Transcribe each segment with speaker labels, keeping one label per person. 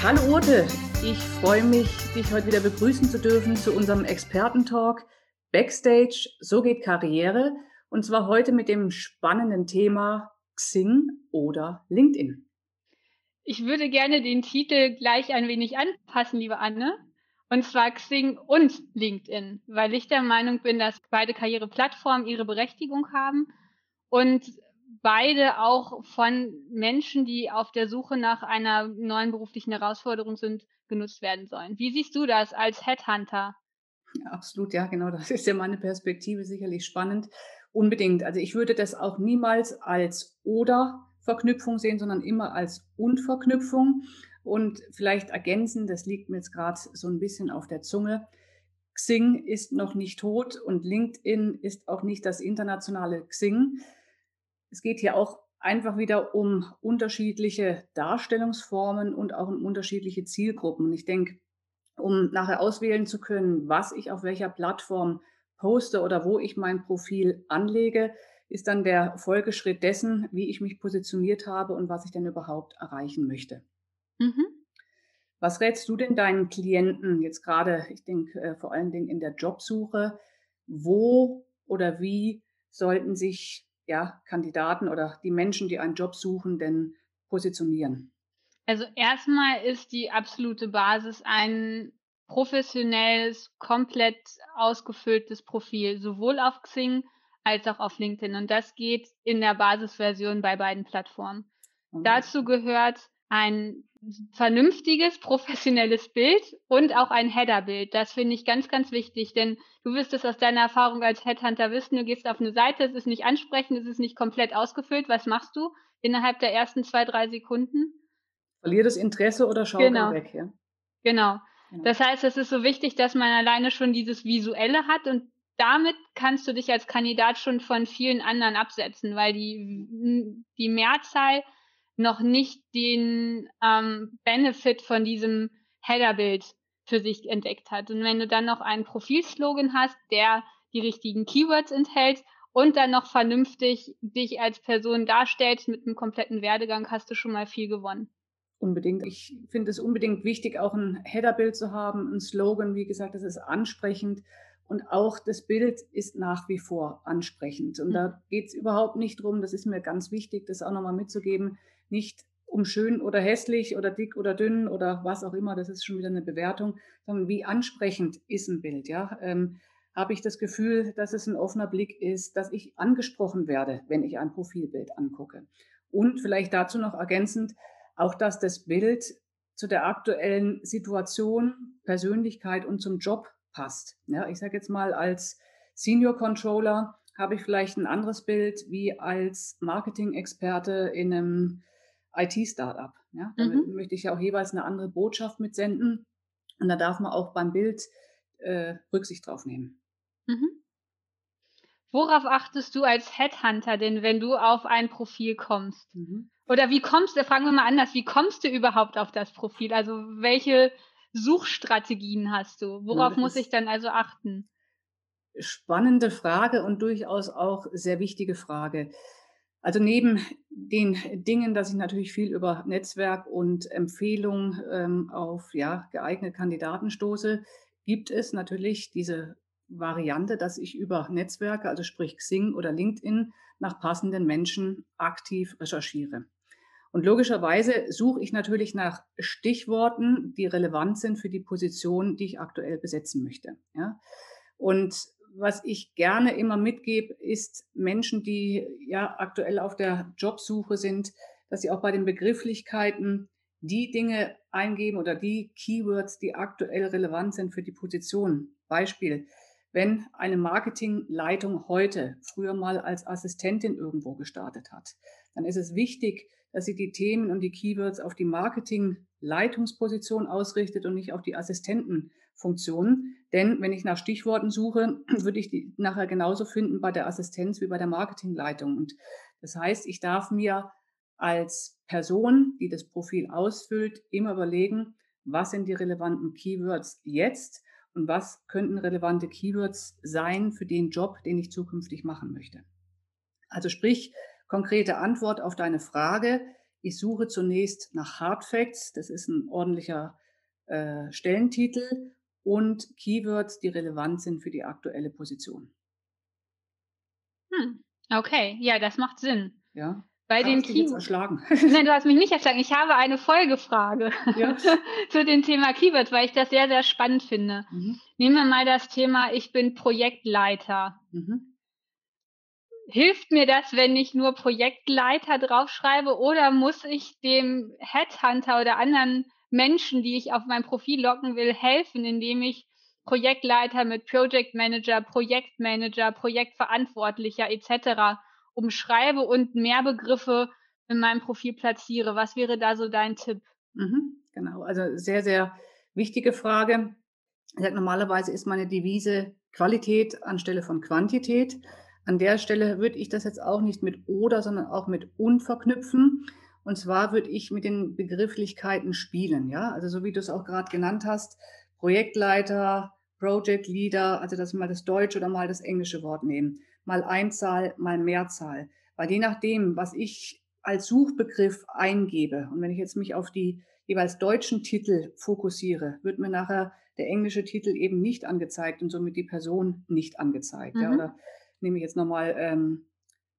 Speaker 1: Hallo Urte, ich freue mich, dich heute wieder begrüßen zu dürfen zu unserem Expertentalk Backstage, so geht Karriere und zwar heute mit dem spannenden Thema Xing oder LinkedIn.
Speaker 2: Ich würde gerne den Titel gleich ein wenig anpassen, liebe Anne. Und zwar Xing und LinkedIn, weil ich der Meinung bin, dass beide Karriereplattformen ihre Berechtigung haben und beide auch von Menschen, die auf der Suche nach einer neuen beruflichen Herausforderung sind, genutzt werden sollen. Wie siehst du das als Headhunter?
Speaker 1: Ja, absolut, ja, genau. Das ist ja meine Perspektive sicherlich spannend. Unbedingt. Also ich würde das auch niemals als oder Verknüpfung sehen, sondern immer als und-Verknüpfung. Und vielleicht ergänzen, das liegt mir jetzt gerade so ein bisschen auf der Zunge. Xing ist noch nicht tot und LinkedIn ist auch nicht das internationale Xing. Es geht hier auch einfach wieder um unterschiedliche Darstellungsformen und auch um unterschiedliche Zielgruppen. Und ich denke, um nachher auswählen zu können, was ich auf welcher Plattform poste oder wo ich mein Profil anlege, ist dann der Folgeschritt dessen, wie ich mich positioniert habe und was ich denn überhaupt erreichen möchte. Mhm. Was rätst du denn deinen Klienten jetzt gerade, ich denke äh, vor allen Dingen in der Jobsuche, wo oder wie sollten sich ja, Kandidaten oder die Menschen, die einen Job suchen, denn positionieren?
Speaker 2: Also erstmal ist die absolute Basis ein professionelles, komplett ausgefülltes Profil, sowohl auf Xing als auch auf LinkedIn. Und das geht in der Basisversion bei beiden Plattformen. Okay. Dazu gehört ein vernünftiges, professionelles Bild und auch ein Header-Bild. Das finde ich ganz, ganz wichtig, denn du wirst es aus deiner Erfahrung als Headhunter wissen, du gehst auf eine Seite, es ist nicht ansprechend, es ist nicht komplett ausgefüllt. Was machst du innerhalb der ersten zwei, drei Sekunden?
Speaker 1: Verliert das Interesse oder schaut genau. weg, ja?
Speaker 2: Genau. genau. Das heißt, es ist so wichtig, dass man alleine schon dieses Visuelle hat und damit kannst du dich als Kandidat schon von vielen anderen absetzen, weil die, die Mehrzahl noch nicht den ähm, Benefit von diesem Headerbild für sich entdeckt hat. Und wenn du dann noch einen Profilslogan hast, der die richtigen Keywords enthält und dann noch vernünftig dich als Person darstellst mit einem kompletten Werdegang, hast du schon mal viel gewonnen.
Speaker 1: Unbedingt. Ich finde es unbedingt wichtig, auch ein Headerbild zu haben, ein Slogan. Wie gesagt, das ist ansprechend und auch das Bild ist nach wie vor ansprechend. Und mhm. da geht es überhaupt nicht drum, das ist mir ganz wichtig, das auch nochmal mitzugeben, nicht um schön oder hässlich oder dick oder dünn oder was auch immer, das ist schon wieder eine Bewertung, sondern wie ansprechend ist ein Bild, ja. Ähm, habe ich das Gefühl, dass es ein offener Blick ist, dass ich angesprochen werde, wenn ich ein Profilbild angucke. Und vielleicht dazu noch ergänzend, auch dass das Bild zu der aktuellen Situation, Persönlichkeit und zum Job passt. Ja, ich sage jetzt mal, als Senior Controller habe ich vielleicht ein anderes Bild wie als Marketing-Experte in einem IT-Startup. Ja, damit mhm. möchte ich ja auch jeweils eine andere Botschaft mitsenden. Und da darf man auch beim Bild äh, Rücksicht drauf nehmen. Mhm.
Speaker 2: Worauf achtest du als Headhunter denn, wenn du auf ein Profil kommst? Mhm. Oder wie kommst du, fragen wir mal anders, wie kommst du überhaupt auf das Profil? Also welche Suchstrategien hast du? Worauf ja, muss ich dann also achten?
Speaker 1: Spannende Frage und durchaus auch sehr wichtige Frage. Also neben den Dingen, dass ich natürlich viel über Netzwerk und Empfehlungen ähm, auf ja, geeignete Kandidaten stoße, gibt es natürlich diese Variante, dass ich über Netzwerke, also sprich Xing oder LinkedIn, nach passenden Menschen aktiv recherchiere. Und logischerweise suche ich natürlich nach Stichworten, die relevant sind für die Position, die ich aktuell besetzen möchte. Ja? Und was ich gerne immer mitgebe, ist Menschen, die ja aktuell auf der Jobsuche sind, dass sie auch bei den Begrifflichkeiten die Dinge eingeben oder die Keywords, die aktuell relevant sind für die Position. Beispiel, wenn eine Marketingleitung heute früher mal als Assistentin irgendwo gestartet hat, dann ist es wichtig, dass sie die Themen und die Keywords auf die Marketing-Leitungsposition ausrichtet und nicht auf die Assistentenfunktion. Denn wenn ich nach Stichworten suche, würde ich die nachher genauso finden bei der Assistenz wie bei der Marketingleitung. Und das heißt, ich darf mir als Person, die das Profil ausfüllt, immer überlegen, was sind die relevanten Keywords jetzt und was könnten relevante Keywords sein für den Job, den ich zukünftig machen möchte. Also sprich, konkrete Antwort auf deine Frage. Ich suche zunächst nach Hard Facts, das ist ein ordentlicher äh, Stellentitel und Keywords, die relevant sind für die aktuelle Position.
Speaker 2: Hm. Okay, ja, das macht Sinn.
Speaker 1: Ja.
Speaker 2: Bei
Speaker 1: den
Speaker 2: Keywords.
Speaker 1: erschlagen.
Speaker 2: Nein, du hast mich nicht erschlagen. Ich habe eine Folgefrage ja. zu dem Thema Keywords, weil ich das sehr, sehr spannend finde. Mhm. Nehmen wir mal das Thema, ich bin Projektleiter. Mhm. Hilft mir das, wenn ich nur Projektleiter draufschreibe oder muss ich dem Headhunter oder anderen Menschen, die ich auf mein Profil locken will, helfen, indem ich Projektleiter mit Project Manager, Projektmanager, Projektverantwortlicher etc. umschreibe und mehr Begriffe in meinem Profil platziere. Was wäre da so dein Tipp?
Speaker 1: Mhm, genau, also sehr, sehr wichtige Frage. Sage, normalerweise ist meine Devise Qualität anstelle von Quantität. An der Stelle würde ich das jetzt auch nicht mit oder, sondern auch mit und verknüpfen. Und zwar würde ich mit den Begrifflichkeiten spielen, ja. Also so wie du es auch gerade genannt hast, Projektleiter, Project Leader, also dass wir mal das deutsche oder mal das englische Wort nehmen. Mal Einzahl, mal Mehrzahl. Weil je nachdem, was ich als Suchbegriff eingebe und wenn ich jetzt mich auf die jeweils deutschen Titel fokussiere, wird mir nachher der englische Titel eben nicht angezeigt und somit die Person nicht angezeigt. Mhm. Ja, oder nehme ich jetzt nochmal ähm,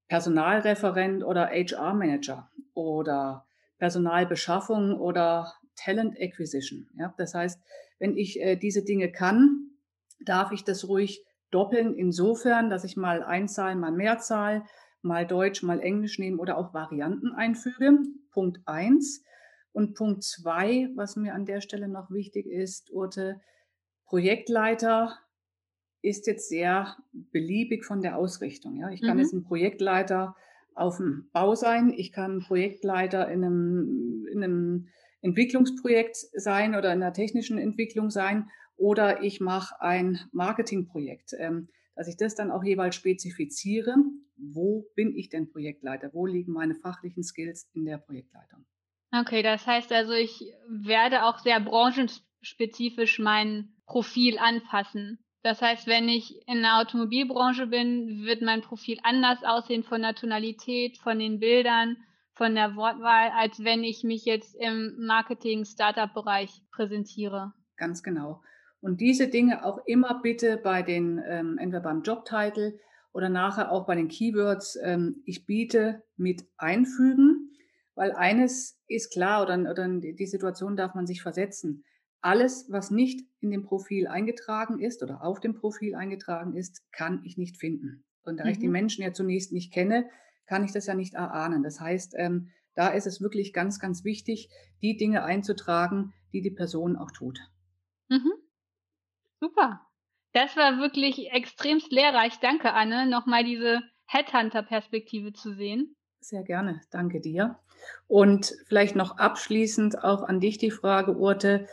Speaker 1: Personalreferent oder HR-Manager oder Personalbeschaffung oder Talent Acquisition. Ja, das heißt, wenn ich äh, diese Dinge kann, darf ich das ruhig doppeln, insofern, dass ich mal Einzahl, mal Mehrzahl, mal Deutsch, mal Englisch nehme oder auch Varianten einfüge. Punkt eins. Und Punkt zwei, was mir an der Stelle noch wichtig ist, Urte, Projektleiter ist jetzt sehr beliebig von der Ausrichtung. Ja, ich kann mhm. jetzt ein Projektleiter auf dem Bau sein, ich kann Projektleiter in einem, in einem Entwicklungsprojekt sein oder in einer technischen Entwicklung sein oder ich mache ein Marketingprojekt, ähm, dass ich das dann auch jeweils spezifiziere. Wo bin ich denn Projektleiter? Wo liegen meine fachlichen Skills in der Projektleitung?
Speaker 2: Okay, das heißt also, ich werde auch sehr branchenspezifisch mein Profil anpassen. Das heißt, wenn ich in der Automobilbranche bin, wird mein Profil anders aussehen von der Tonalität, von den Bildern, von der Wortwahl, als wenn ich mich jetzt im Marketing-Startup-Bereich präsentiere.
Speaker 1: Ganz genau. Und diese Dinge auch immer bitte bei den, ähm, entweder beim Jobtitel oder nachher auch bei den Keywords, ähm, ich biete mit einfügen, weil eines ist klar oder, oder die Situation darf man sich versetzen. Alles, was nicht in dem Profil eingetragen ist oder auf dem Profil eingetragen ist, kann ich nicht finden. Und da mhm. ich die mhm. Menschen ja zunächst nicht kenne, kann ich das ja nicht erahnen. Das heißt, ähm, da ist es wirklich ganz, ganz wichtig, die Dinge einzutragen, die die Person auch tut.
Speaker 2: Mhm. Super. Das war wirklich extremst lehrreich. Danke, Anne, nochmal diese Headhunter-Perspektive zu sehen.
Speaker 1: Sehr gerne. Danke dir. Und vielleicht noch abschließend auch an dich die Frage, Urte.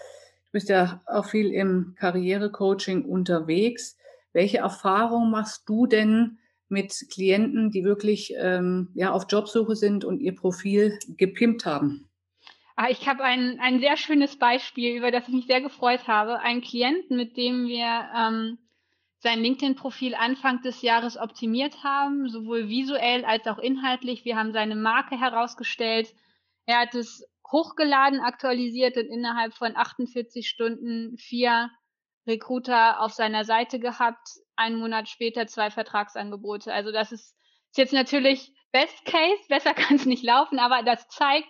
Speaker 1: Bist ja auch viel im Karrierecoaching unterwegs. Welche Erfahrungen machst du denn mit Klienten, die wirklich ähm, ja, auf Jobsuche sind und ihr Profil gepimpt haben?
Speaker 2: Ah, ich habe ein, ein sehr schönes Beispiel, über das ich mich sehr gefreut habe. Ein Klienten, mit dem wir ähm, sein LinkedIn-Profil Anfang des Jahres optimiert haben, sowohl visuell als auch inhaltlich. Wir haben seine Marke herausgestellt. Er hat es hochgeladen, aktualisiert und innerhalb von 48 Stunden vier Recruiter auf seiner Seite gehabt. Einen Monat später zwei Vertragsangebote. Also das ist, ist jetzt natürlich Best Case, besser kann es nicht laufen, aber das zeigt,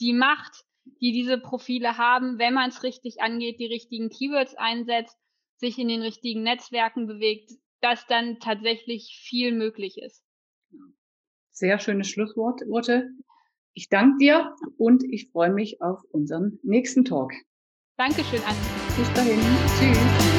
Speaker 2: die Macht, die diese Profile haben, wenn man es richtig angeht, die richtigen Keywords einsetzt, sich in den richtigen Netzwerken bewegt, dass dann tatsächlich viel möglich ist.
Speaker 1: Sehr schöne Schlussworte. Ich danke dir und ich freue mich auf unseren nächsten Talk.
Speaker 2: Dankeschön, Anne.
Speaker 1: Bis dahin. Tschüss.